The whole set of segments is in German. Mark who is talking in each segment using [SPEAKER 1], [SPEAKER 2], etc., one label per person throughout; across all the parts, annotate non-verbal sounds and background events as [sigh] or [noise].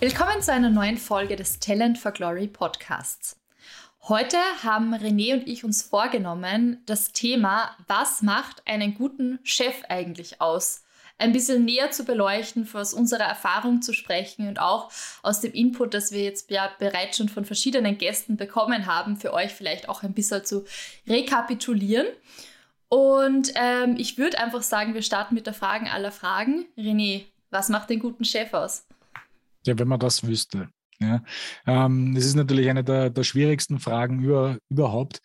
[SPEAKER 1] Willkommen zu einer neuen Folge des Talent for Glory Podcasts. Heute haben René und ich uns vorgenommen, das Thema, was macht einen guten Chef eigentlich aus, ein bisschen näher zu beleuchten, aus unserer Erfahrung zu sprechen und auch aus dem Input, das wir jetzt ja bereits schon von verschiedenen Gästen bekommen haben, für euch vielleicht auch ein bisschen zu rekapitulieren. Und ähm, ich würde einfach sagen, wir starten mit der Fragen aller Fragen. René, was macht den guten Chef aus?
[SPEAKER 2] Ja, wenn man das wüsste. Ja. Ähm, das ist natürlich eine der, der schwierigsten Fragen über, überhaupt.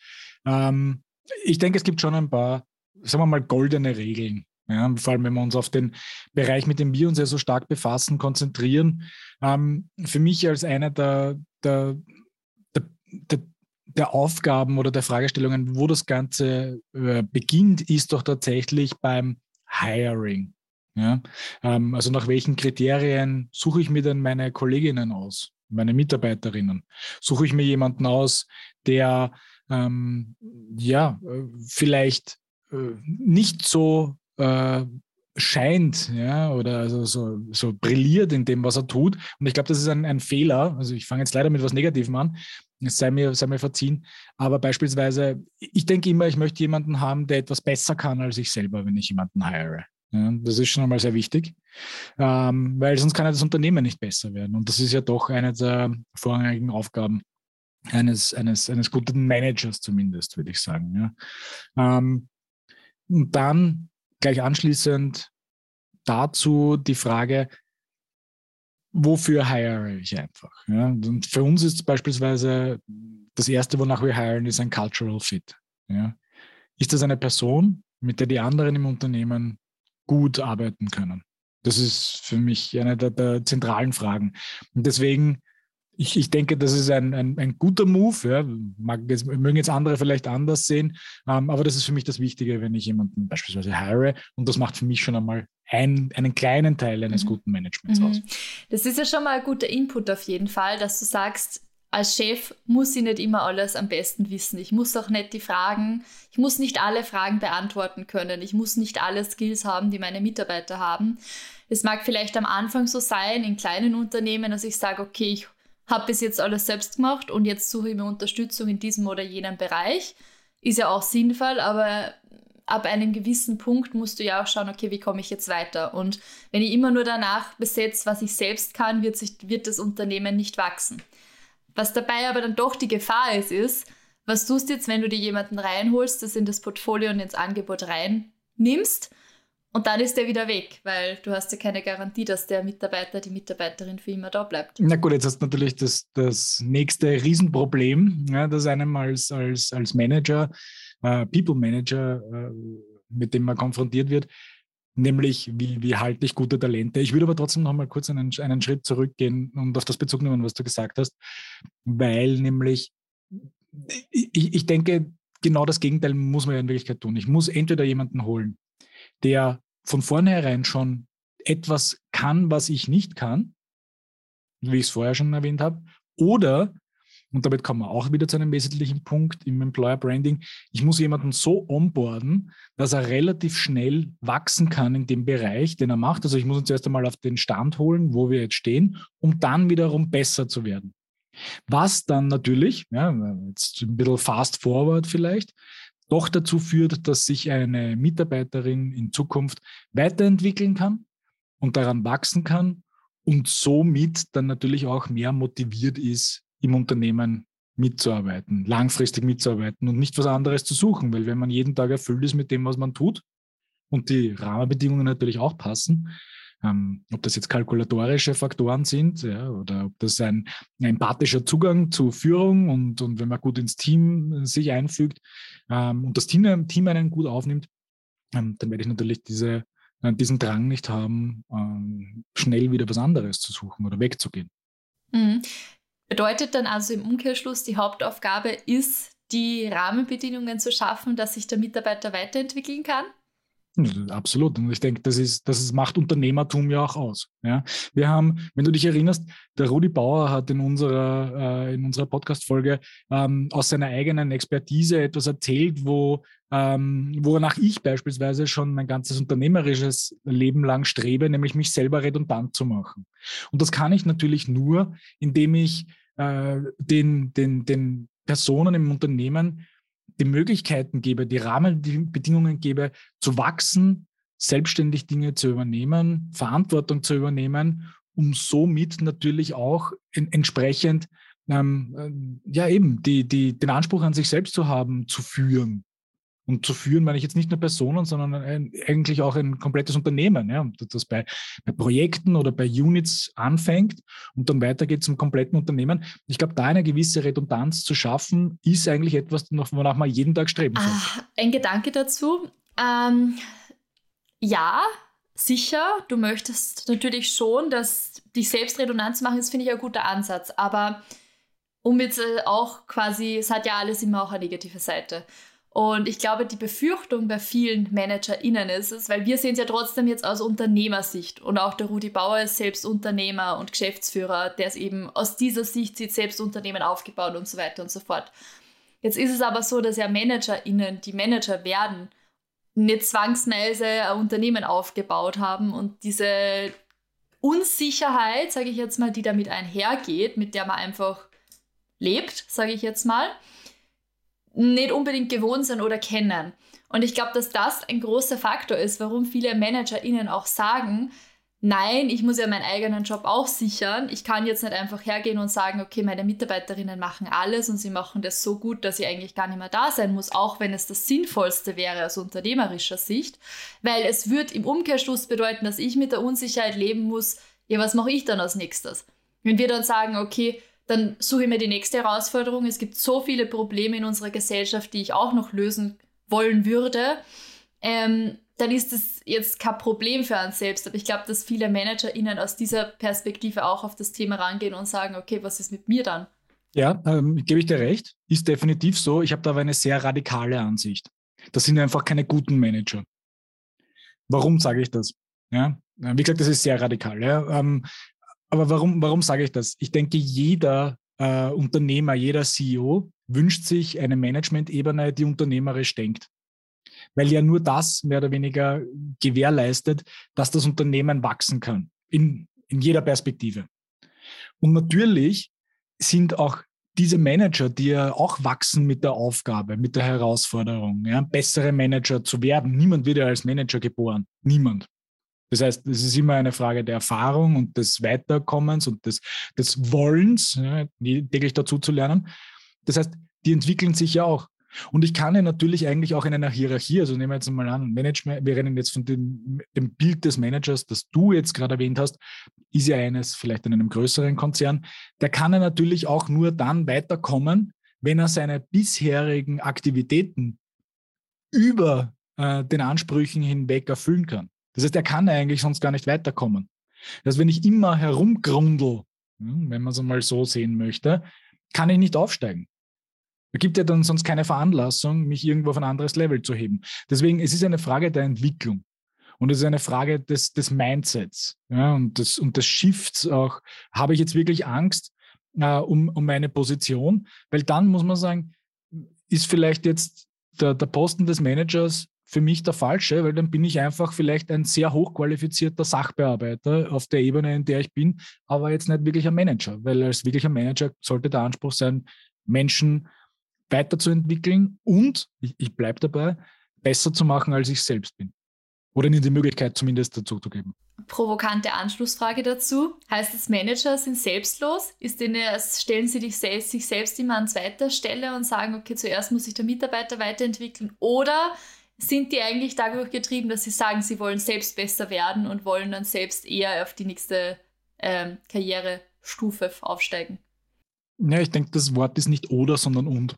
[SPEAKER 2] Ähm, ich denke, es gibt schon ein paar, sagen wir mal, goldene Regeln. Ja, vor allem, wenn wir uns auf den Bereich, mit dem wir uns ja so stark befassen, konzentrieren. Ähm, für mich als einer der, der, der, der, Aufgaben oder der Fragestellungen, wo das Ganze äh, beginnt, ist doch tatsächlich beim Hiring. Ja? Ähm, also nach welchen Kriterien suche ich mir denn meine Kolleginnen aus, meine Mitarbeiterinnen? Suche ich mir jemanden aus, der ähm, ja äh, vielleicht äh, nicht so äh, scheint, ja, oder also so, so brilliert in dem, was er tut. Und ich glaube, das ist ein, ein Fehler. Also ich fange jetzt leider mit was Negativem an. Es sei mir, sei mir verziehen. Aber beispielsweise, ich denke immer, ich möchte jemanden haben, der etwas besser kann als ich selber, wenn ich jemanden heire. Ja, das ist schon einmal sehr wichtig, ähm, weil sonst kann ja das Unternehmen nicht besser werden. Und das ist ja doch eine der vorrangigen Aufgaben eines, eines, eines guten Managers zumindest, würde ich sagen. Ja. Ähm, und dann gleich anschließend dazu die Frage, wofür hire ich einfach? Ja? Und für uns ist beispielsweise das Erste, wonach wir hiren, ist ein Cultural Fit. Ja? Ist das eine Person, mit der die anderen im Unternehmen gut arbeiten können. Das ist für mich eine der, der zentralen Fragen. Und deswegen, ich, ich denke, das ist ein, ein, ein guter Move. Ja. Mag jetzt, mögen jetzt andere vielleicht anders sehen, ähm, aber das ist für mich das Wichtige, wenn ich jemanden beispielsweise hire. Und das macht für mich schon einmal ein, einen kleinen Teil eines mhm. guten Managements mhm. aus.
[SPEAKER 1] Das ist ja schon mal ein guter Input auf jeden Fall, dass du sagst, als Chef muss ich nicht immer alles am besten wissen. Ich muss auch nicht die Fragen, ich muss nicht alle Fragen beantworten können. Ich muss nicht alle Skills haben, die meine Mitarbeiter haben. Es mag vielleicht am Anfang so sein, in kleinen Unternehmen, dass ich sage, okay, ich habe bis jetzt alles selbst gemacht und jetzt suche ich mir Unterstützung in diesem oder jenem Bereich. Ist ja auch sinnvoll, aber ab einem gewissen Punkt musst du ja auch schauen, okay, wie komme ich jetzt weiter? Und wenn ich immer nur danach besetze, was ich selbst kann, wird, sich, wird das Unternehmen nicht wachsen. Was dabei aber dann doch die Gefahr ist, ist, was tust du jetzt, wenn du dir jemanden reinholst, das in das Portfolio und ins Angebot reinnimmst und dann ist der wieder weg, weil du hast ja keine Garantie, dass der Mitarbeiter, die Mitarbeiterin für immer da bleibt.
[SPEAKER 2] Na gut, jetzt hast du natürlich das, das nächste Riesenproblem, ja, das einem als, als, als Manager, äh, People Manager, äh, mit dem man konfrontiert wird, nämlich wie, wie halte ich gute Talente. Ich würde aber trotzdem noch mal kurz einen, einen Schritt zurückgehen und auf das Bezug nehmen, was du gesagt hast, weil nämlich ich, ich denke, genau das Gegenteil muss man ja in Wirklichkeit tun. Ich muss entweder jemanden holen, der von vornherein schon etwas kann, was ich nicht kann, wie ich es vorher schon erwähnt habe, oder und damit kommen wir auch wieder zu einem wesentlichen Punkt im Employer Branding. Ich muss jemanden so onboarden, dass er relativ schnell wachsen kann in dem Bereich, den er macht. Also ich muss uns erst einmal auf den Stand holen, wo wir jetzt stehen, um dann wiederum besser zu werden. Was dann natürlich, ja, jetzt ein bisschen fast forward vielleicht, doch dazu führt, dass sich eine Mitarbeiterin in Zukunft weiterentwickeln kann und daran wachsen kann und somit dann natürlich auch mehr motiviert ist, im Unternehmen mitzuarbeiten, langfristig mitzuarbeiten und nicht was anderes zu suchen, weil wenn man jeden Tag erfüllt ist mit dem, was man tut und die Rahmenbedingungen natürlich auch passen, ähm, ob das jetzt kalkulatorische Faktoren sind ja, oder ob das ein, ein empathischer Zugang zu Führung und, und wenn man gut ins Team sich einfügt ähm, und das Team, Team einen gut aufnimmt, ähm, dann werde ich natürlich diese, äh, diesen Drang nicht haben, ähm, schnell wieder was anderes zu suchen oder wegzugehen.
[SPEAKER 1] Mhm. Bedeutet dann also im Umkehrschluss, die Hauptaufgabe ist, die Rahmenbedingungen zu schaffen, dass sich der Mitarbeiter weiterentwickeln kann?
[SPEAKER 2] Absolut. Und ich denke, das ist, das ist, macht Unternehmertum ja auch aus. Ja? Wir haben, wenn du dich erinnerst, der Rudi Bauer hat in unserer, äh, unserer Podcast-Folge ähm, aus seiner eigenen Expertise etwas erzählt, wo, ähm, wonach ich beispielsweise schon mein ganzes unternehmerisches Leben lang strebe, nämlich mich selber redundant zu machen. Und das kann ich natürlich nur, indem ich äh, den, den, den Personen im Unternehmen die Möglichkeiten gebe, die Rahmenbedingungen gebe, zu wachsen, selbstständig Dinge zu übernehmen, Verantwortung zu übernehmen, um somit natürlich auch in, entsprechend ähm, äh, ja eben die, die, den Anspruch an sich selbst zu haben, zu führen. Und zu führen meine ich jetzt nicht nur Personen, sondern ein, eigentlich auch ein komplettes Unternehmen. Ja? Das bei, bei Projekten oder bei Units anfängt und dann weitergeht zum kompletten Unternehmen. Ich glaube, da eine gewisse Redundanz zu schaffen, ist eigentlich etwas, wonach man jeden Tag streben soll. Ah,
[SPEAKER 1] ein Gedanke dazu. Ähm, ja, sicher. Du möchtest natürlich schon, dass dich selbst redundant zu machen, das finde ich ein guter Ansatz. Aber um jetzt äh, auch quasi, es hat ja alles immer auch eine negative Seite. Und ich glaube, die Befürchtung bei vielen ManagerInnen ist es, weil wir sehen es ja trotzdem jetzt aus Unternehmersicht und auch der Rudi Bauer ist selbst Unternehmer und Geschäftsführer, der es eben aus dieser Sicht sieht, selbst Unternehmen aufgebaut und so weiter und so fort. Jetzt ist es aber so, dass ja ManagerInnen, die Manager werden, nicht zwangsweise ein Unternehmen aufgebaut haben und diese Unsicherheit, sage ich jetzt mal, die damit einhergeht, mit der man einfach lebt, sage ich jetzt mal, nicht unbedingt gewohnt sind oder kennen. Und ich glaube, dass das ein großer Faktor ist, warum viele ManagerInnen auch sagen, nein, ich muss ja meinen eigenen Job auch sichern. Ich kann jetzt nicht einfach hergehen und sagen, okay, meine Mitarbeiterinnen machen alles und sie machen das so gut, dass ich eigentlich gar nicht mehr da sein muss, auch wenn es das Sinnvollste wäre aus unternehmerischer Sicht. Weil es wird im Umkehrschluss bedeuten, dass ich mit der Unsicherheit leben muss, ja, was mache ich dann als nächstes? Wenn wir dann sagen, okay, dann suche ich mir die nächste Herausforderung. Es gibt so viele Probleme in unserer Gesellschaft, die ich auch noch lösen wollen würde. Ähm, dann ist das jetzt kein Problem für uns selbst. Aber ich glaube, dass viele ManagerInnen aus dieser Perspektive auch auf das Thema rangehen und sagen, okay, was ist mit mir dann?
[SPEAKER 2] Ja, ähm, gebe ich dir recht. Ist definitiv so. Ich habe da aber eine sehr radikale Ansicht. Das sind einfach keine guten Manager. Warum sage ich das? Ja, wie gesagt, das ist sehr radikal. Ja. Ähm, aber warum, warum sage ich das? Ich denke, jeder äh, Unternehmer, jeder CEO wünscht sich eine Management-Ebene, die unternehmerisch denkt. Weil ja nur das mehr oder weniger gewährleistet, dass das Unternehmen wachsen kann. In, in jeder Perspektive. Und natürlich sind auch diese Manager, die ja auch wachsen mit der Aufgabe, mit der Herausforderung, ja, bessere Manager zu werden. Niemand wird ja als Manager geboren. Niemand. Das heißt, es ist immer eine Frage der Erfahrung und des Weiterkommens und des, des Wollens, ja, täglich dazu zu lernen. Das heißt, die entwickeln sich ja auch. Und ich kann ja natürlich eigentlich auch in einer Hierarchie, also nehmen wir jetzt mal an, Management, wir rennen jetzt von dem, dem Bild des Managers, das du jetzt gerade erwähnt hast, ist ja eines vielleicht in einem größeren Konzern, der kann ja natürlich auch nur dann weiterkommen, wenn er seine bisherigen Aktivitäten über äh, den Ansprüchen hinweg erfüllen kann. Das heißt, er kann eigentlich sonst gar nicht weiterkommen. Das heißt, wenn ich immer herumgrundel, hm, wenn man es mal so sehen möchte, kann ich nicht aufsteigen. Es gibt ja dann sonst keine Veranlassung, mich irgendwo auf ein anderes Level zu heben. Deswegen, es ist eine Frage der Entwicklung. Und es ist eine Frage des, des Mindsets ja, und, des, und des Shifts auch. Habe ich jetzt wirklich Angst äh, um, um meine Position? Weil dann muss man sagen, ist vielleicht jetzt der, der Posten des Managers für mich der falsche, weil dann bin ich einfach vielleicht ein sehr hochqualifizierter Sachbearbeiter auf der Ebene, in der ich bin, aber jetzt nicht wirklich ein Manager, weil als wirklicher Manager sollte der Anspruch sein, Menschen weiterzuentwickeln und, ich, ich bleibe dabei, besser zu machen, als ich selbst bin. Oder ihnen die Möglichkeit zumindest dazu zu geben.
[SPEAKER 1] Provokante Anschlussfrage dazu. Heißt es, Manager sind selbstlos? Ist denen, stellen sie selbst, sich selbst immer an zweiter Stelle und sagen, okay, zuerst muss sich der Mitarbeiter weiterentwickeln? Oder sind die eigentlich dadurch getrieben, dass sie sagen, sie wollen selbst besser werden und wollen dann selbst eher auf die nächste ähm, Karrierestufe aufsteigen?
[SPEAKER 2] Ja, ich denke, das Wort ist nicht oder, sondern und.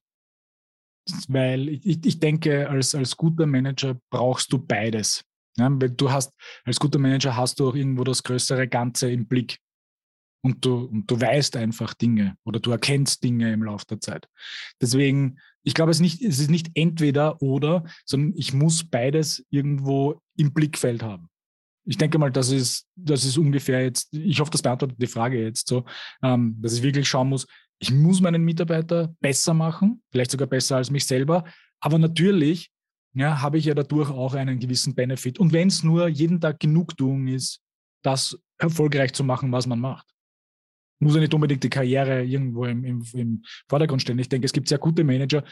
[SPEAKER 2] Weil ich, ich denke, als, als guter Manager brauchst du beides. Ja, weil du hast, als guter Manager hast du auch irgendwo das größere Ganze im Blick. Und du, und du weißt einfach Dinge oder du erkennst Dinge im Laufe der Zeit. Deswegen ich glaube, es, nicht, es ist nicht entweder oder, sondern ich muss beides irgendwo im Blickfeld haben. Ich denke mal, das ist, das ist ungefähr jetzt, ich hoffe, das beantwortet die Frage jetzt so, ähm, dass ich wirklich schauen muss, ich muss meinen Mitarbeiter besser machen, vielleicht sogar besser als mich selber, aber natürlich ja, habe ich ja dadurch auch einen gewissen Benefit. Und wenn es nur jeden Tag Genugtuung ist, das erfolgreich zu machen, was man macht muss ja nicht unbedingt die Karriere irgendwo im, im, im, Vordergrund stellen. Ich denke, es gibt sehr gute Manager,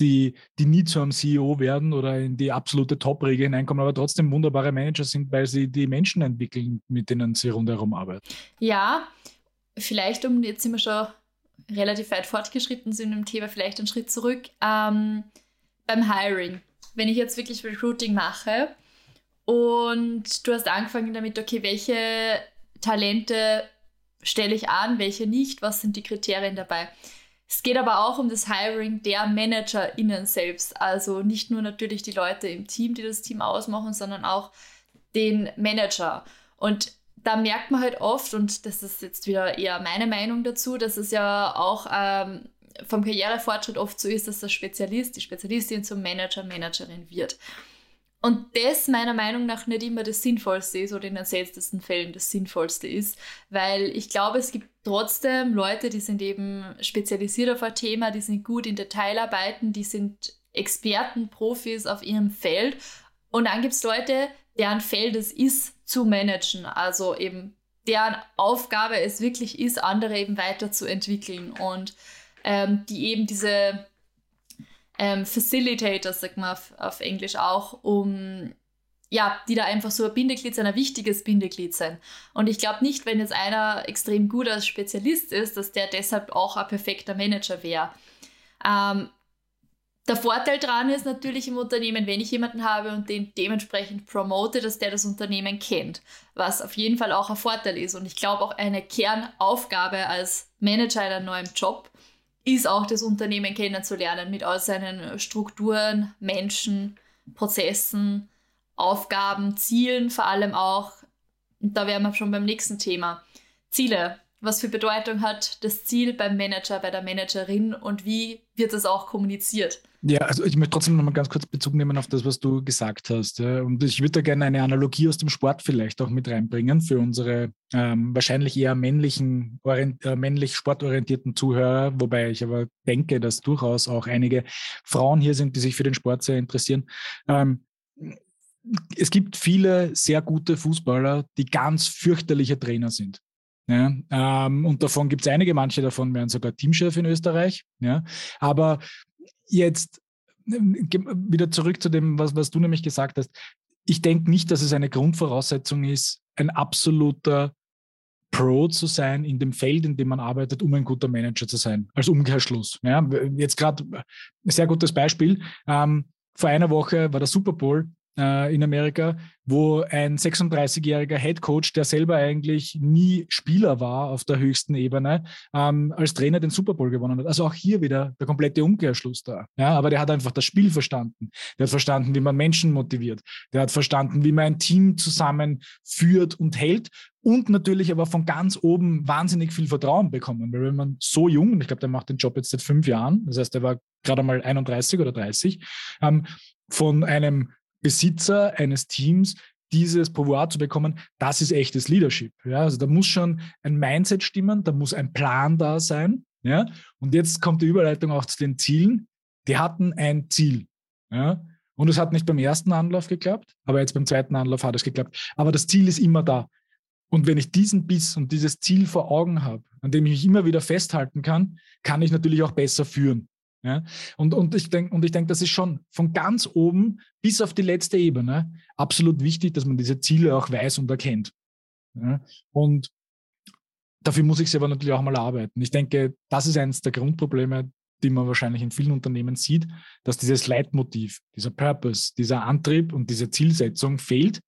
[SPEAKER 2] die, die nie zu einem CEO werden oder in die absolute Top-Riege hineinkommen, aber trotzdem wunderbare Manager sind, weil sie die Menschen entwickeln, mit denen sie rundherum arbeiten.
[SPEAKER 1] Ja, vielleicht, um jetzt sind wir schon relativ weit fortgeschritten sind im Thema, vielleicht einen Schritt zurück. Ähm, beim Hiring, wenn ich jetzt wirklich Recruiting mache und du hast angefangen damit, okay, welche Talente stelle ich an, welche nicht, was sind die Kriterien dabei. Es geht aber auch um das Hiring der ManagerInnen selbst. Also nicht nur natürlich die Leute im Team, die das Team ausmachen, sondern auch den Manager. Und da merkt man halt oft, und das ist jetzt wieder eher meine Meinung dazu, dass es ja auch ähm, vom Karrierefortschritt oft so ist, dass der Spezialist, die Spezialistin zum Manager, Managerin wird. Und das meiner Meinung nach nicht immer das Sinnvollste ist oder in den seltensten Fällen das Sinnvollste ist, weil ich glaube, es gibt trotzdem Leute, die sind eben spezialisiert auf ein Thema, die sind gut in Detailarbeiten, die sind Experten, Profis auf ihrem Feld. Und dann gibt es Leute, deren Feld es ist, zu managen. Also eben deren Aufgabe es wirklich ist, andere eben weiterzuentwickeln und ähm, die eben diese ähm, Facilitators, sagt man auf, auf Englisch auch, um ja, die da einfach so ein Bindeglied sein, ein wichtiges Bindeglied sein. Und ich glaube nicht, wenn jetzt einer extrem gut als Spezialist ist, dass der deshalb auch ein perfekter Manager wäre. Ähm, der Vorteil daran ist natürlich im Unternehmen, wenn ich jemanden habe und den dementsprechend promote, dass der das Unternehmen kennt, was auf jeden Fall auch ein Vorteil ist. Und ich glaube auch eine Kernaufgabe als Manager in einem neuen Job ist auch das Unternehmen kennenzulernen mit all seinen Strukturen, Menschen, Prozessen, Aufgaben, Zielen vor allem auch. Und da wären wir schon beim nächsten Thema. Ziele. Was für Bedeutung hat das Ziel beim Manager, bei der Managerin und wie wird das auch kommuniziert?
[SPEAKER 2] Ja, also ich möchte trotzdem noch mal ganz kurz Bezug nehmen auf das, was du gesagt hast. Und ich würde da gerne eine Analogie aus dem Sport vielleicht auch mit reinbringen für unsere ähm, wahrscheinlich eher männlichen, äh, männlich sportorientierten Zuhörer, wobei ich aber denke, dass durchaus auch einige Frauen hier sind, die sich für den Sport sehr interessieren. Ähm, es gibt viele sehr gute Fußballer, die ganz fürchterliche Trainer sind. Ja, ähm, und davon gibt es einige, manche davon werden sogar Teamchef in Österreich. Ja, aber jetzt ähm, wieder zurück zu dem, was, was du nämlich gesagt hast. Ich denke nicht, dass es eine Grundvoraussetzung ist, ein absoluter Pro zu sein in dem Feld, in dem man arbeitet, um ein guter Manager zu sein. Als Umkehrschluss. Ja, jetzt gerade ein sehr gutes Beispiel. Ähm, vor einer Woche war der Super Bowl äh, in Amerika, wo ein 36-jähriger Head Coach, der selber eigentlich nie Spieler war auf der höchsten Ebene, ähm, als Trainer den Super Bowl gewonnen hat. Also auch hier wieder der komplette Umkehrschluss da. Ja, aber der hat einfach das Spiel verstanden. Der hat verstanden, wie man Menschen motiviert. Der hat verstanden, wie man ein Team zusammenführt und hält und natürlich aber von ganz oben wahnsinnig viel Vertrauen bekommen. Weil wenn man so jung, und ich glaube, der macht den Job jetzt seit fünf Jahren, das heißt, er war gerade mal 31 oder 30, ähm, von einem Besitzer eines Teams dieses Pouvoir zu bekommen, das ist echtes Leadership. Ja? Also da muss schon ein Mindset stimmen, da muss ein Plan da sein. Ja? Und jetzt kommt die Überleitung auch zu den Zielen. Die hatten ein Ziel. Ja? Und es hat nicht beim ersten Anlauf geklappt, aber jetzt beim zweiten Anlauf hat es geklappt. Aber das Ziel ist immer da. Und wenn ich diesen Biss und dieses Ziel vor Augen habe, an dem ich mich immer wieder festhalten kann, kann ich natürlich auch besser führen. Ja? Und, und ich denke, denke, das ist schon von ganz oben bis auf die letzte Ebene absolut wichtig, dass man diese Ziele auch weiß und erkennt. Ja? Und dafür muss ich sie aber natürlich auch mal arbeiten. Ich denke, das ist eines der Grundprobleme, die man wahrscheinlich in vielen Unternehmen sieht, dass dieses Leitmotiv, dieser Purpose, dieser Antrieb und diese Zielsetzung fehlt,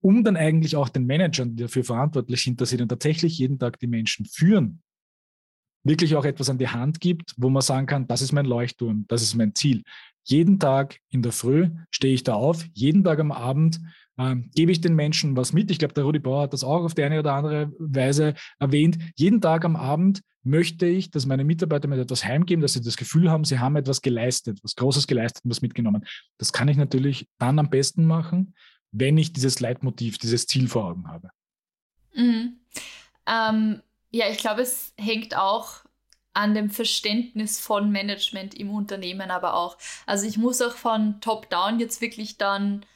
[SPEAKER 2] um dann eigentlich auch den Managern, die dafür verantwortlich sind, dass sie dann tatsächlich jeden Tag die Menschen führen, wirklich auch etwas an die Hand gibt, wo man sagen kann, das ist mein Leuchtturm, das ist mein Ziel. Jeden Tag in der Früh stehe ich da auf, jeden Tag am Abend ähm, gebe ich den Menschen was mit? Ich glaube, der Rudi Bauer hat das auch auf die eine oder andere Weise erwähnt. Jeden Tag am Abend möchte ich, dass meine Mitarbeiter mir etwas heimgeben, dass sie das Gefühl haben, sie haben etwas geleistet, was Großes geleistet und was mitgenommen. Das kann ich natürlich dann am besten machen, wenn ich dieses Leitmotiv, dieses Ziel vor Augen habe.
[SPEAKER 1] Mhm. Ähm, ja, ich glaube, es hängt auch an dem Verständnis von Management im Unternehmen aber auch. Also ich muss auch von Top-Down jetzt wirklich dann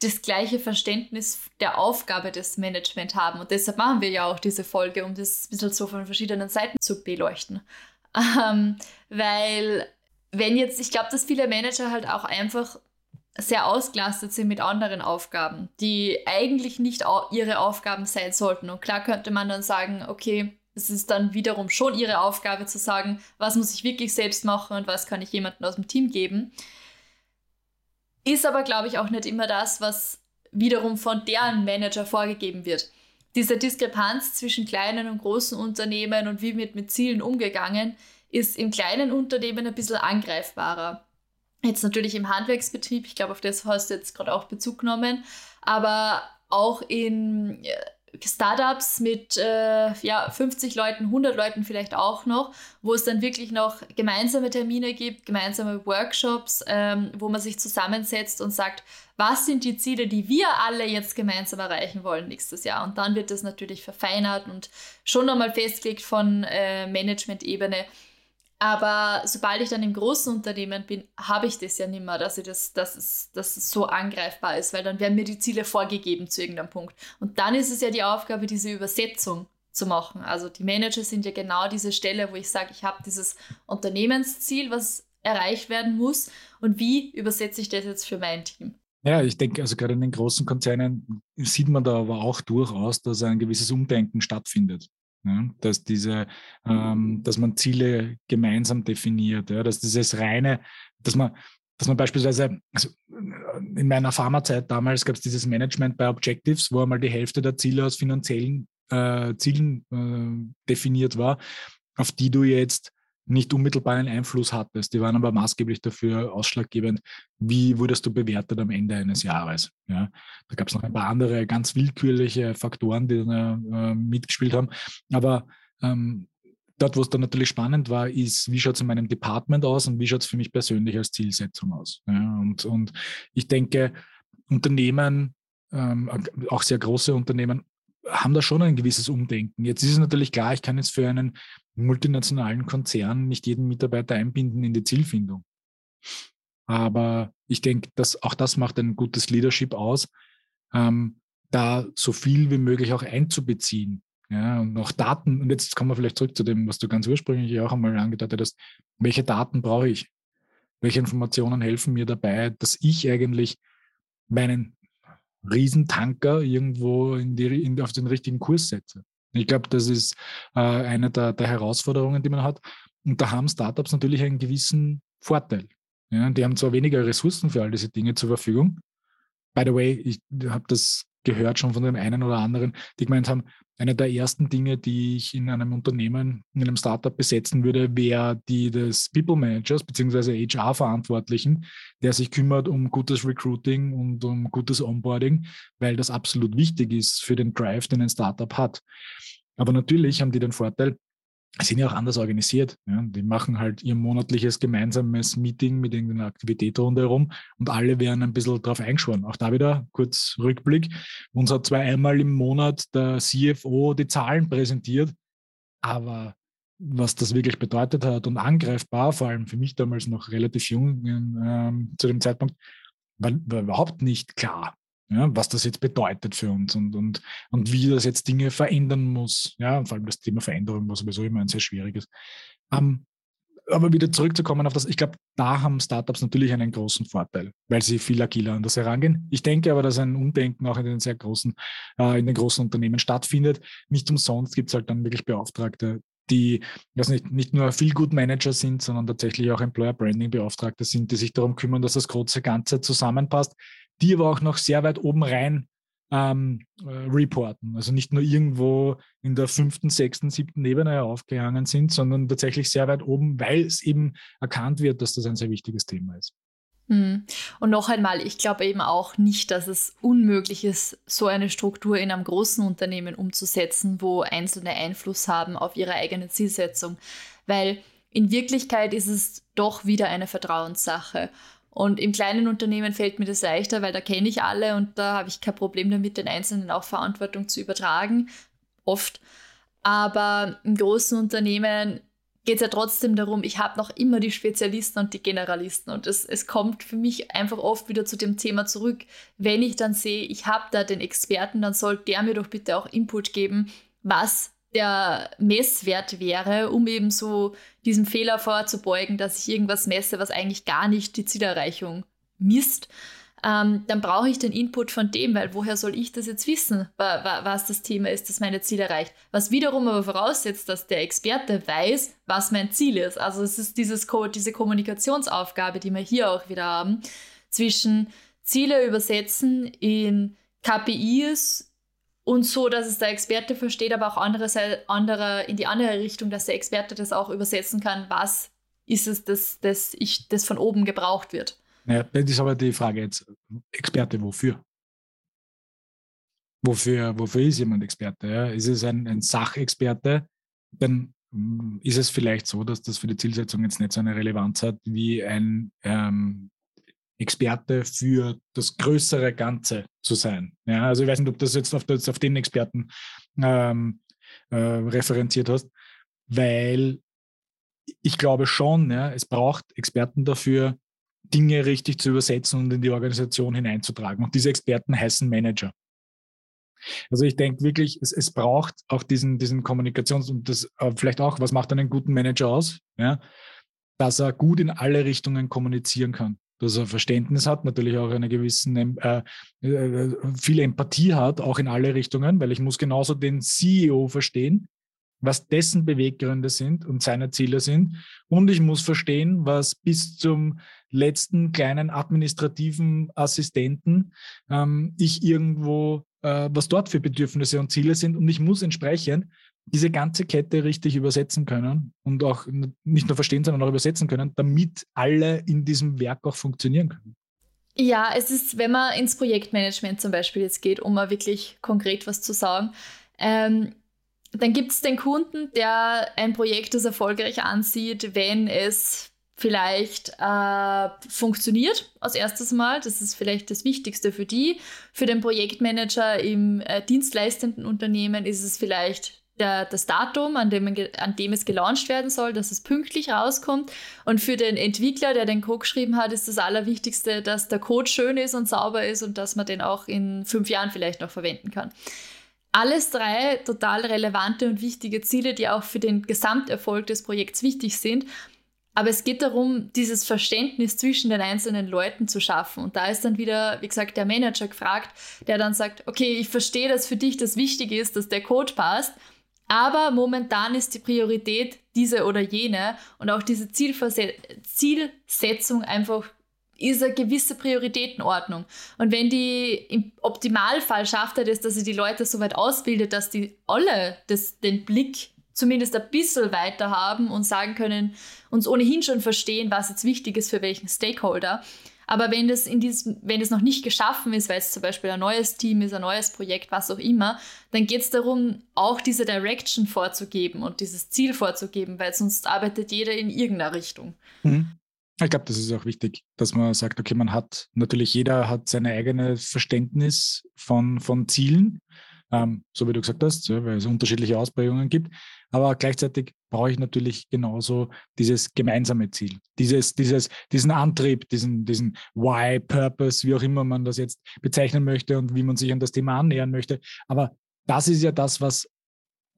[SPEAKER 1] das gleiche Verständnis der Aufgabe des Management haben. Und deshalb machen wir ja auch diese Folge, um das ein bisschen so von verschiedenen Seiten zu beleuchten. [laughs] Ähm, weil wenn jetzt, ich glaube, dass viele Manager halt auch einfach sehr ausgelastet sind mit anderen Aufgaben, die eigentlich nicht ihre Aufgaben sein sollten. Und klar könnte man dann sagen, okay, es ist dann wiederum schon ihre Aufgabe zu sagen, was muss ich wirklich selbst machen und was kann ich jemandem aus dem Team geben. Ist aber, glaube ich, auch nicht immer das, was wiederum von deren Manager vorgegeben wird. Diese Diskrepanz zwischen kleinen und großen Unternehmen und wie wird mit Zielen umgegangen, ist im kleinen Unternehmen ein bisschen angreifbarer. Jetzt natürlich im Handwerksbetrieb, ich glaube, auf das hast du jetzt gerade auch Bezug genommen, aber auch in äh, Startups mit äh, ja, 50 Leuten, 100 Leuten vielleicht auch noch, wo es dann wirklich noch gemeinsame Termine gibt, gemeinsame Workshops, ähm, wo man sich zusammensetzt und sagt, was sind die Ziele, die wir alle jetzt gemeinsam erreichen wollen nächstes Jahr. Und dann wird das natürlich verfeinert und schon nochmal festgelegt von äh, Management-Ebene, aber sobald ich dann im großen Unternehmen bin, habe ich das ja nicht mehr, dass, ich das, dass, es, dass es so angreifbar ist, weil dann werden mir die Ziele vorgegeben zu irgendeinem Punkt. Und dann ist es ja die Aufgabe, diese Übersetzung zu machen. Also die Manager sind ja genau diese Stelle, wo ich sage, ich habe dieses Unternehmensziel, was erreicht werden muss. Und wie übersetze ich das jetzt für mein Team?
[SPEAKER 2] Ja, ich denke, also gerade in den großen Konzernen sieht man da aber auch durchaus, dass ein gewisses Umdenken stattfindet. Ja, dass diese, ähm, dass man Ziele gemeinsam definiert, ja, dass dieses reine, dass man, dass man beispielsweise, also in meiner Pharmazeit damals gab es dieses Management bei Objectives, wo einmal die Hälfte der Ziele aus finanziellen äh, Zielen äh, definiert war, auf die du jetzt nicht unmittelbaren Einfluss hattest. Die waren aber maßgeblich dafür ausschlaggebend, wie wurdest du bewertet am Ende eines Jahres. Ja, da gab es noch ein paar andere ganz willkürliche Faktoren, die dann, äh, mitgespielt haben. Aber ähm, dort, wo es dann natürlich spannend war, ist, wie schaut es in meinem Department aus und wie schaut es für mich persönlich als Zielsetzung aus. Ja, und, und ich denke, Unternehmen, ähm, auch sehr große Unternehmen, haben da schon ein gewisses Umdenken. Jetzt ist es natürlich klar, ich kann jetzt für einen multinationalen Konzern nicht jeden Mitarbeiter einbinden in die Zielfindung. Aber ich denke, dass auch das macht ein gutes Leadership aus, ähm, da so viel wie möglich auch einzubeziehen. Ja, und auch Daten, und jetzt kommen wir vielleicht zurück zu dem, was du ganz ursprünglich auch einmal angedeutet hast. Welche Daten brauche ich? Welche Informationen helfen mir dabei, dass ich eigentlich meinen Riesentanker irgendwo in die, in, auf den richtigen Kurs setze. Ich glaube, das ist äh, eine der, der, Herausforderungen, die man hat. Und da haben Startups natürlich einen gewissen Vorteil. Ja, die haben zwar weniger Ressourcen für all diese Dinge zur Verfügung. By the way, ich habe das gehört schon von dem einen oder anderen, die gemeint haben, eine der ersten Dinge, die ich in einem Unternehmen, in einem Startup besetzen würde, wäre die des People Managers bzw. HR-Verantwortlichen, der sich kümmert um gutes Recruiting und um gutes Onboarding, weil das absolut wichtig ist für den Drive, den ein Startup hat. Aber natürlich haben die den Vorteil, sind ja auch anders organisiert. Ja. Die machen halt ihr monatliches gemeinsames Meeting mit irgendeiner Aktivität rundherum und alle werden ein bisschen drauf eingeschworen. Auch da wieder kurz Rückblick. Uns hat zwar einmal im Monat der CFO die Zahlen präsentiert, aber was das wirklich bedeutet hat und angreifbar, vor allem für mich damals noch relativ jung ähm, zu dem Zeitpunkt, war, war überhaupt nicht klar ja, was das jetzt bedeutet für uns und, und, und wie das jetzt Dinge verändern muss. Ja, vor allem das Thema Veränderung war sowieso immer ein sehr schwieriges. Ähm, aber wieder zurückzukommen auf das, ich glaube, da haben Startups natürlich einen großen Vorteil, weil sie viel agiler an das herangehen. Ich denke aber, dass ein Umdenken auch in den sehr großen, äh, in den großen Unternehmen stattfindet. Nicht umsonst gibt es halt dann wirklich Beauftragte, die also nicht, nicht nur Feel Good Manager sind, sondern tatsächlich auch Employer Branding Beauftragte sind, die sich darum kümmern, dass das große Ganze zusammenpasst die aber auch noch sehr weit oben rein ähm, äh, reporten. Also nicht nur irgendwo in der fünften, sechsten, siebten Ebene aufgehangen sind, sondern tatsächlich sehr weit oben, weil es eben erkannt wird, dass das ein sehr wichtiges Thema ist.
[SPEAKER 1] Hm. Und noch einmal, ich glaube eben auch nicht, dass es unmöglich ist, so eine Struktur in einem großen Unternehmen umzusetzen, wo Einzelne Einfluss haben auf ihre eigene Zielsetzung. Weil in Wirklichkeit ist es doch wieder eine Vertrauenssache. Und im kleinen Unternehmen fällt mir das leichter, weil da kenne ich alle und da habe ich kein Problem damit, den Einzelnen auch Verantwortung zu übertragen. Oft. Aber im großen Unternehmen geht es ja trotzdem darum, ich habe noch immer die Spezialisten und die Generalisten. Und es, es kommt für mich einfach oft wieder zu dem Thema zurück. Wenn ich dann sehe, ich habe da den Experten, dann soll der mir doch bitte auch Input geben, was der Messwert wäre, um eben so diesem Fehler vorzubeugen, dass ich irgendwas messe, was eigentlich gar nicht die Zielerreichung misst ähm, dann brauche ich den Input von dem, weil woher soll ich das jetzt wissen, was das Thema ist, das meine Ziele erreicht. Was wiederum aber voraussetzt, dass der Experte weiß, was mein Ziel ist. Also es ist dieses, diese Kommunikationsaufgabe, die wir hier auch wieder haben, zwischen Ziele übersetzen in KPIs und so, dass es der Experte versteht, aber auch andere, andere, in die andere Richtung, dass der Experte das auch übersetzen kann, was ist es, dass das, ich, das von oben gebraucht wird.
[SPEAKER 2] Ja, das ist aber die Frage jetzt, Experte wofür? Wofür, wofür ist jemand Experte? Ja? Ist es ein, ein Sachexperte? Dann hm, ist es vielleicht so, dass das für die Zielsetzung jetzt nicht so eine Relevanz hat wie ein ähm, Experte für das größere Ganze zu sein. Ja, also ich weiß nicht, ob du das jetzt auf, das, auf den Experten ähm, äh, referenziert hast, weil ich glaube schon, ja, es braucht Experten dafür, Dinge richtig zu übersetzen und in die Organisation hineinzutragen. Und diese Experten heißen Manager. Also ich denke wirklich, es, es braucht auch diesen, diesen Kommunikations- und das äh, vielleicht auch, was macht einen guten Manager aus? Ja? Dass er gut in alle Richtungen kommunizieren kann. Dass er Verständnis hat, natürlich auch eine gewissen, äh, äh, viel Empathie hat, auch in alle Richtungen, weil ich muss genauso den CEO verstehen, was dessen Beweggründe sind und seine Ziele sind. Und ich muss verstehen, was bis zum letzten kleinen administrativen Assistenten ähm, ich irgendwo, äh, was dort für Bedürfnisse und Ziele sind. Und ich muss entsprechend diese ganze Kette richtig übersetzen können und auch nicht nur verstehen, sondern auch übersetzen können, damit alle in diesem Werk auch funktionieren können.
[SPEAKER 1] Ja, es ist, wenn man ins Projektmanagement zum Beispiel jetzt geht, um mal wirklich konkret was zu sagen, ähm, dann gibt es den Kunden, der ein Projekt als erfolgreich ansieht, wenn es vielleicht äh, funktioniert als erstes Mal. Das ist vielleicht das Wichtigste für die. Für den Projektmanager im äh, dienstleistenden Unternehmen ist es vielleicht der, das Datum, an dem, an dem es gelauncht werden soll, dass es pünktlich rauskommt. Und für den Entwickler, der den Code geschrieben hat, ist das Allerwichtigste, dass der Code schön ist und sauber ist und dass man den auch in fünf Jahren vielleicht noch verwenden kann. Alles drei total relevante und wichtige Ziele, die auch für den Gesamterfolg des Projekts wichtig sind. Aber es geht darum, dieses Verständnis zwischen den einzelnen Leuten zu schaffen. Und da ist dann wieder, wie gesagt, der Manager gefragt, der dann sagt, okay, ich verstehe, dass für dich das wichtig ist, dass der Code passt. Aber momentan ist die Priorität diese oder jene und auch diese Zielverse Zielsetzung einfach ist eine gewisse Prioritätenordnung. Und wenn die im Optimalfall schafft er das, dass er die Leute so weit ausbildet, dass die alle das, den Blick zumindest ein bisschen weiter haben und sagen können, uns ohnehin schon verstehen, was jetzt wichtig ist für welchen Stakeholder. Aber wenn das, in diesem, wenn das noch nicht geschaffen ist, weil es zum Beispiel ein neues Team ist, ein neues Projekt, was auch immer, dann geht es darum, auch diese Direction vorzugeben und dieses Ziel vorzugeben, weil sonst arbeitet jeder in irgendeiner Richtung. Mhm.
[SPEAKER 2] Ich glaube, das ist auch wichtig, dass man sagt, okay, man hat natürlich jeder hat sein eigenes Verständnis von, von Zielen, ähm, so wie du gesagt hast, ja, weil es unterschiedliche Ausprägungen gibt. Aber gleichzeitig brauche ich natürlich genauso dieses gemeinsame Ziel, dieses, dieses, diesen Antrieb, diesen, diesen Why, Purpose, wie auch immer man das jetzt bezeichnen möchte und wie man sich an das Thema annähern möchte. Aber das ist ja das, was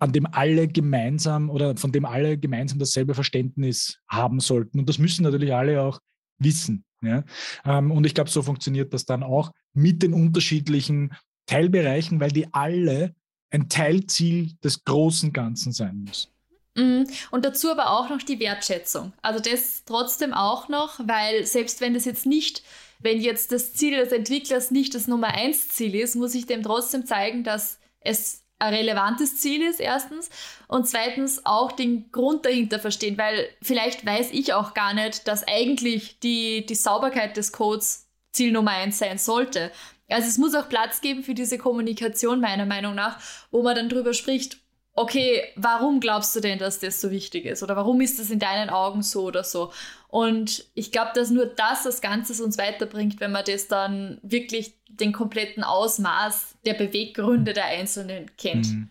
[SPEAKER 2] an dem alle gemeinsam oder von dem alle gemeinsam dasselbe Verständnis haben sollten. Und das müssen natürlich alle auch wissen. Ja? Ähm, und ich glaube, so funktioniert das dann auch mit den unterschiedlichen Teilbereichen, weil die alle ein Teilziel des großen Ganzen sein müssen.
[SPEAKER 1] Mhm. Und dazu aber auch noch die Wertschätzung. Also das trotzdem auch noch, weil selbst wenn das jetzt nicht, wenn jetzt das Ziel des Entwicklers nicht das Nummer eins Ziel ist, muss ich dem trotzdem zeigen, dass es ein relevantes Ziel ist, erstens. Und zweitens auch den Grund dahinter verstehen, weil vielleicht weiß ich auch gar nicht, dass eigentlich die, die Sauberkeit des Codes Ziel Nummer eins sein sollte. Also es muss auch Platz geben für diese Kommunikation, meiner Meinung nach, wo man dann drüber spricht, okay, warum glaubst du denn, dass das so wichtig ist? Oder warum ist das in deinen Augen so oder so? Und ich glaube, dass nur das das Ganze uns weiterbringt, wenn man das dann wirklich den kompletten Ausmaß der Beweggründe der Einzelnen kennt. Mhm.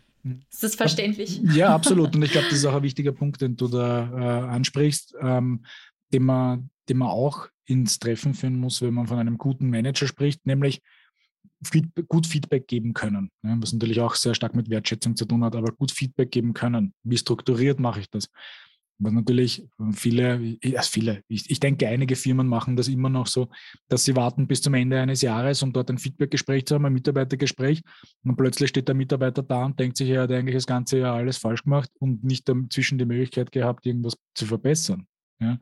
[SPEAKER 1] Ist das verständlich?
[SPEAKER 2] Ja, absolut. Und ich glaube, das ist auch ein wichtiger Punkt, den du da äh, ansprichst, ähm, den, man, den man auch ins Treffen führen muss, wenn man von einem guten Manager spricht, nämlich Feedback, gut Feedback geben können, ja, was natürlich auch sehr stark mit Wertschätzung zu tun hat, aber gut Feedback geben können. Wie strukturiert mache ich das? Was natürlich viele, also viele, ich, ich, denke, einige Firmen machen das immer noch so, dass sie warten bis zum Ende eines Jahres, um dort ein Feedbackgespräch zu haben, ein Mitarbeitergespräch. Und plötzlich steht der Mitarbeiter da und denkt sich, er hat eigentlich das ganze Jahr alles falsch gemacht und nicht dazwischen die Möglichkeit gehabt, irgendwas zu verbessern. Ja?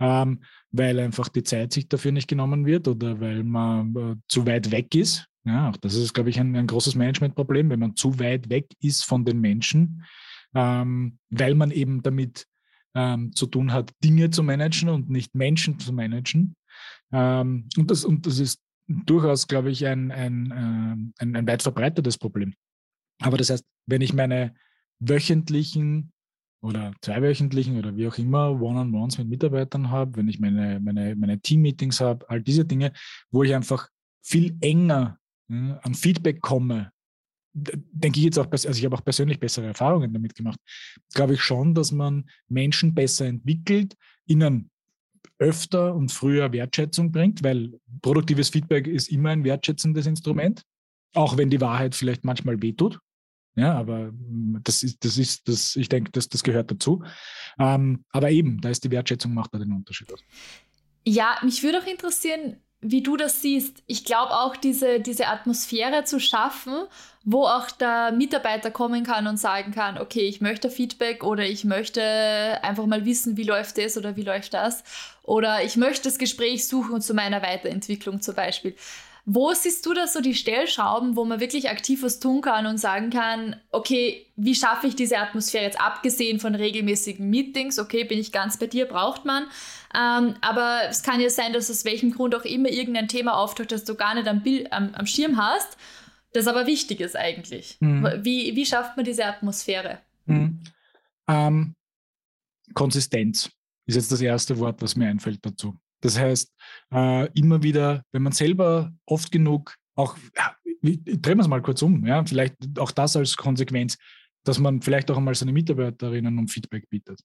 [SPEAKER 2] Ähm, weil einfach die Zeit sich dafür nicht genommen wird oder weil man äh, zu weit weg ist ja, auch das ist, glaube ich, ein, ein großes Managementproblem, wenn man zu weit weg ist von den Menschen, ähm, weil man eben damit ähm, zu tun hat, Dinge zu managen und nicht Menschen zu managen. Ähm, und, das, und das ist durchaus, glaube ich, ein, ein, äh, ein, ein weit verbreitetes Problem. Aber das heißt, wenn ich meine wöchentlichen oder zweiwöchentlichen oder wie auch immer One-on-Ones mit Mitarbeitern habe, wenn ich meine, meine, meine Team-Meetings habe, all diese Dinge, wo ich einfach viel enger an Feedback komme, denke ich jetzt auch, also ich habe auch persönlich bessere Erfahrungen damit gemacht, glaube ich schon, dass man Menschen besser entwickelt, ihnen öfter und früher Wertschätzung bringt, weil produktives Feedback ist immer ein wertschätzendes Instrument, auch wenn die Wahrheit vielleicht manchmal wehtut. Ja, aber das ist, das ist, das, ich denke, das, das gehört dazu. Ähm, aber eben, da ist die Wertschätzung, macht da den Unterschied aus.
[SPEAKER 1] Ja, mich würde auch interessieren, wie du das siehst. Ich glaube auch, diese, diese Atmosphäre zu schaffen, wo auch der Mitarbeiter kommen kann und sagen kann, okay, ich möchte Feedback oder ich möchte einfach mal wissen, wie läuft das oder wie läuft das. Oder ich möchte das Gespräch suchen zu meiner Weiterentwicklung zum Beispiel. Wo siehst du da so die Stellschrauben, wo man wirklich aktiv was tun kann und sagen kann, okay, wie schaffe ich diese Atmosphäre jetzt abgesehen von regelmäßigen Meetings? Okay, bin ich ganz bei dir, braucht man. Ähm, aber es kann ja sein, dass aus welchem Grund auch immer irgendein Thema auftaucht, das du gar nicht am, Bild, am, am Schirm hast, das aber wichtig ist eigentlich. Mhm. Wie, wie schafft man diese Atmosphäre?
[SPEAKER 2] Mhm. Ähm, Konsistenz ist jetzt das erste Wort, was mir einfällt dazu. Das heißt, äh, immer wieder, wenn man selber oft genug auch, ja, drehen wir es mal kurz um, ja, vielleicht auch das als Konsequenz, dass man vielleicht auch einmal seine Mitarbeiterinnen um Feedback bittet.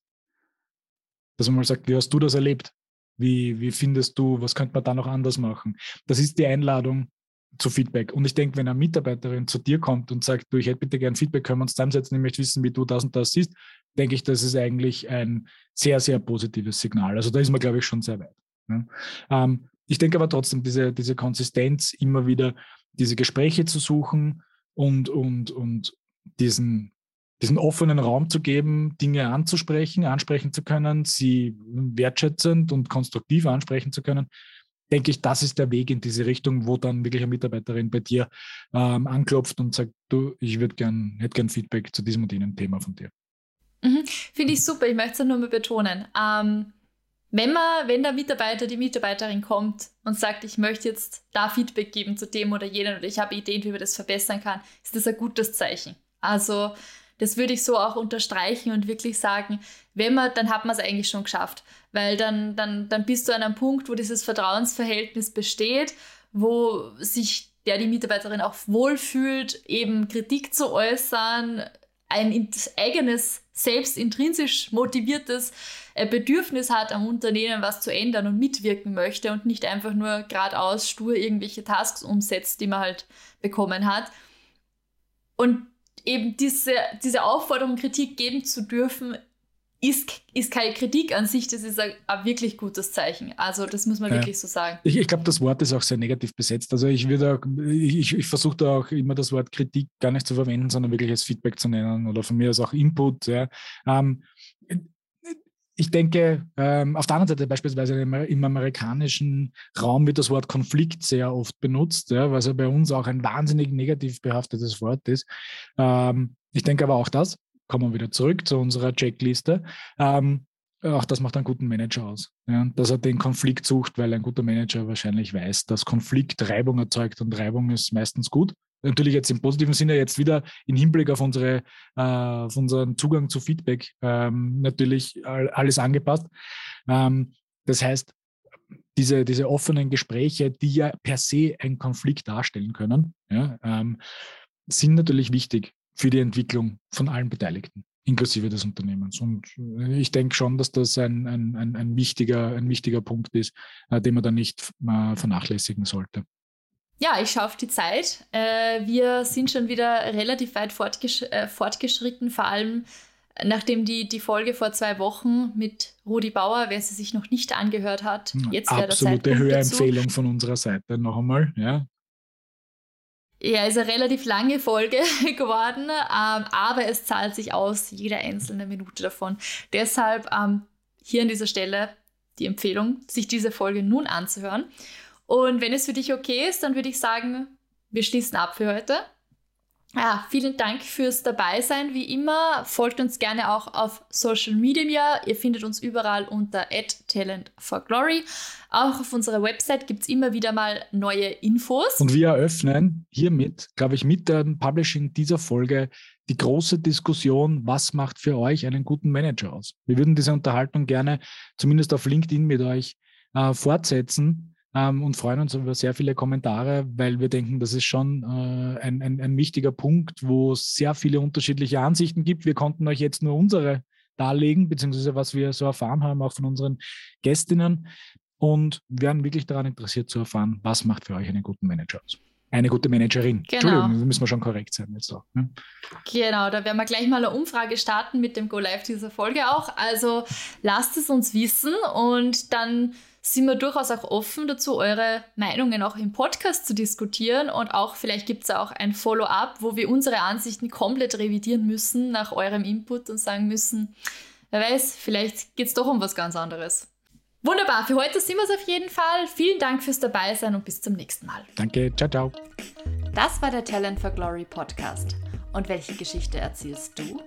[SPEAKER 2] Dass man mal sagt, wie hast du das erlebt? Wie, wie findest du, was könnte man da noch anders machen? Das ist die Einladung zu Feedback. Und ich denke, wenn eine Mitarbeiterin zu dir kommt und sagt, du, ich hätte bitte gern Feedback, können wir uns zusammensetzen, ich möchte wissen, wie du das und das siehst, denke ich, das ist eigentlich ein sehr, sehr positives Signal. Also da ist man, glaube ich, schon sehr weit. Ähm, ich denke aber trotzdem, diese, diese Konsistenz, immer wieder diese Gespräche zu suchen und, und, und diesen, diesen offenen Raum zu geben, Dinge anzusprechen, ansprechen zu können, sie wertschätzend und konstruktiv ansprechen zu können, denke ich, das ist der Weg in diese Richtung, wo dann wirklich eine Mitarbeiterin bei dir ähm, anklopft und sagt, du, ich würde gern, hätte gern Feedback zu diesem und jenem Thema von dir.
[SPEAKER 1] Mhm. Finde ich super, ich möchte es nur mal betonen. Ähm, wenn man, wenn der Mitarbeiter, die Mitarbeiterin kommt und sagt, ich möchte jetzt da Feedback geben zu dem oder jenen oder ich habe Ideen, wie man das verbessern kann, ist das ein gutes Zeichen. Also das würde ich so auch unterstreichen und wirklich sagen, wenn man, dann hat man es eigentlich schon geschafft. Weil dann, dann, dann bist du an einem Punkt, wo dieses Vertrauensverhältnis besteht, wo sich der die Mitarbeiterin auch wohlfühlt, eben Kritik zu äußern, ein eigenes, selbst intrinsisch motiviertes äh, Bedürfnis hat, am Unternehmen was zu ändern und mitwirken möchte und nicht einfach nur geradeaus stur irgendwelche Tasks umsetzt, die man halt bekommen hat. Und eben diese, diese Aufforderung, Kritik geben zu dürfen, ist, ist keine Kritik an sich, das ist ein, ein wirklich gutes Zeichen. Also das muss man ja. wirklich so sagen.
[SPEAKER 2] Ich, ich glaube, das Wort ist auch sehr negativ besetzt. Also ich würde ich, ich versuche da auch immer das Wort Kritik gar nicht zu verwenden, sondern wirklich als Feedback zu nennen oder von mir aus auch Input. Ja. Ähm, ich denke, ähm, auf der anderen Seite beispielsweise im, amerikanischen Raum wird das Wort Konflikt sehr oft benutzt, ja, was ja bei uns auch ein wahnsinnig negativ behaftetes Wort ist. Ähm, ich denke aber auch das, kommen wir wieder zurück zu unserer Checkliste. Ähm, auch das macht einen guten Manager aus. Ja, dass er den Konflikt sucht, weil ein guter Manager wahrscheinlich weiß, dass Konflikt Reibung erzeugt und Reibung ist meistens gut natürlich jetzt im positiven Sinne jetzt wieder im Hinblick auf, unsere, äh, auf unseren Zugang zu Feedback ähm, natürlich alles angepasst. Ähm, das heißt, diese, diese offenen Gespräche, die ja per se einen Konflikt darstellen können, ja, ähm, sind natürlich wichtig für die Entwicklung von allen Beteiligten, inklusive des Unternehmens. Und ich denke schon, dass das ein, ein, ein, ein wichtiger, ein wichtiger Punkt ist, äh, den man da nicht äh, vernachlässigen sollte.
[SPEAKER 1] Ja, ich schaue auf die Zeit. Äh, wir sind schon wieder relativ weit fortgesch äh, fortgeschritten, vor allem nachdem die, die Folge vor zwei Wochen mit Rudi Bauer, wer sie sich noch nicht angehört hat, jetzt wäre
[SPEAKER 2] der Absolute Hörempfehlung von unserer Seite noch einmal, ja.
[SPEAKER 1] Ja, ist eine relativ lange Folge [laughs] geworden, ähm, aber es zahlt sich aus, jede einzelne Minute davon. Deshalb ähm, hier an dieser Stelle die Empfehlung, sich diese Folge nun anzuhören. Und wenn es für dich okay ist, dann würde ich sagen, wir schließen ab für heute. Ja, vielen Dank fürs Dabeisein. Wie immer, folgt uns gerne auch auf Social Media. Ihr findet uns überall unter Talent for Glory. Auch auf unserer Website gibt es immer wieder mal neue Infos.
[SPEAKER 2] Und wir eröffnen hiermit, glaube ich, mit dem Publishing dieser Folge die große Diskussion, was macht für euch einen guten Manager aus? Wir würden diese Unterhaltung gerne zumindest auf LinkedIn mit euch äh, fortsetzen ähm, und freuen uns über sehr viele Kommentare, weil wir denken, das ist schon äh, ein, ein, ein wichtiger Punkt, wo es sehr viele unterschiedliche Ansichten gibt. Wir konnten euch jetzt nur unsere darlegen, beziehungsweise was wir so erfahren haben, auch von unseren Gästinnen. Und werden wirklich daran interessiert zu erfahren, was macht für euch einen guten Manager aus. Eine gute Managerin. Genau. Entschuldigung, da müssen wir schon korrekt sein jetzt auch. Ne?
[SPEAKER 1] Genau, da werden wir gleich mal eine Umfrage starten mit dem Go Live dieser Folge auch. Also lasst es uns wissen und dann sind wir durchaus auch offen dazu, eure Meinungen auch im Podcast zu diskutieren. Und auch vielleicht gibt es auch ein Follow-up, wo wir unsere Ansichten komplett revidieren müssen nach eurem Input und sagen müssen, wer weiß, vielleicht geht es doch um was ganz anderes. Wunderbar, für heute sind wir es auf jeden Fall. Vielen Dank fürs Dabeisein und bis zum nächsten Mal.
[SPEAKER 2] Danke, ciao, ciao.
[SPEAKER 1] Das war der Talent for Glory Podcast. Und welche Geschichte erzählst du?